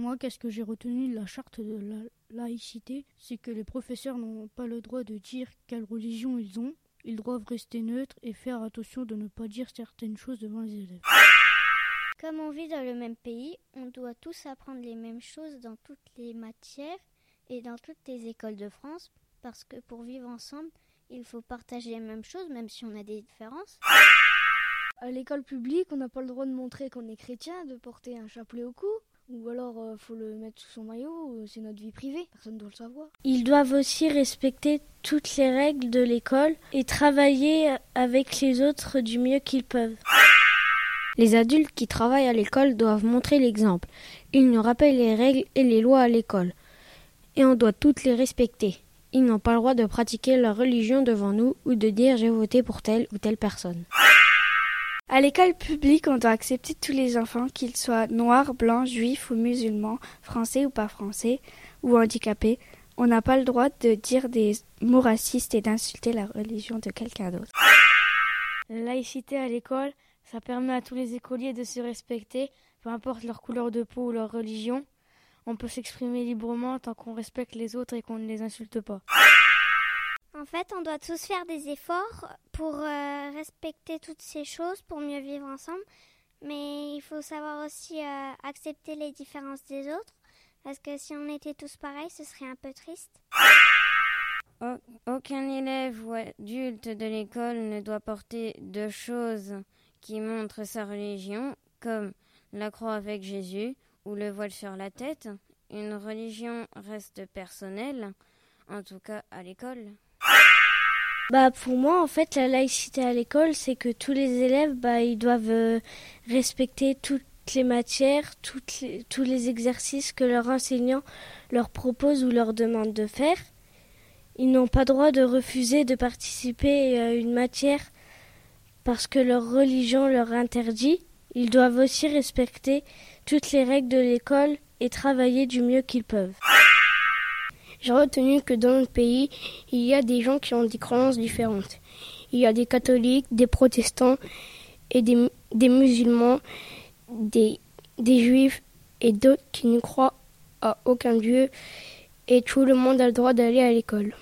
Moi, qu'est-ce que j'ai retenu de la charte de la laïcité? C'est que les professeurs n'ont pas le droit de dire quelle religion ils ont. Ils doivent rester neutres et faire attention de ne pas dire certaines choses devant les élèves. Comme on vit dans le même pays, on doit tous apprendre les mêmes choses dans toutes les matières et dans toutes les écoles de France, parce que pour vivre ensemble, il faut partager les mêmes choses, même si on a des différences. À l'école publique, on n'a pas le droit de montrer qu'on est chrétien, de porter un chapelet au cou. Ou alors, il faut le mettre sous son maillot, c'est notre vie privée, personne ne doit le savoir. Ils doivent aussi respecter toutes les règles de l'école et travailler avec les autres du mieux qu'ils peuvent. Les adultes qui travaillent à l'école doivent montrer l'exemple. Ils nous rappellent les règles et les lois à l'école. Et on doit toutes les respecter. Ils n'ont pas le droit de pratiquer leur religion devant nous ou de dire j'ai voté pour telle ou telle personne. À l'école publique, on doit accepter tous les enfants, qu'ils soient noirs, blancs, juifs ou musulmans, français ou pas français, ou handicapés. On n'a pas le droit de dire des mots racistes et d'insulter la religion de quelqu'un d'autre. La laïcité à l'école, ça permet à tous les écoliers de se respecter, peu importe leur couleur de peau ou leur religion. On peut s'exprimer librement tant qu'on respecte les autres et qu'on ne les insulte pas. En fait, on doit tous faire des efforts pour euh, respecter toutes ces choses, pour mieux vivre ensemble. Mais il faut savoir aussi euh, accepter les différences des autres, parce que si on était tous pareils, ce serait un peu triste. Aucun élève ou adulte de l'école ne doit porter de choses qui montrent sa religion, comme la croix avec Jésus ou le voile sur la tête. Une religion reste personnelle, en tout cas à l'école. Bah pour moi en fait la laïcité à l'école c'est que tous les élèves bah ils doivent euh, respecter toutes les matières, tous les exercices que leur enseignant leur propose ou leur demande de faire. Ils n'ont pas droit de refuser de participer à une matière parce que leur religion leur interdit. Ils doivent aussi respecter toutes les règles de l'école et travailler du mieux qu'ils peuvent. J'ai retenu que dans notre pays, il y a des gens qui ont des croyances différentes. Il y a des catholiques, des protestants et des, musulmans, des juifs et d'autres qui ne croient à aucun dieu et tout le monde a le droit d'aller à l'école.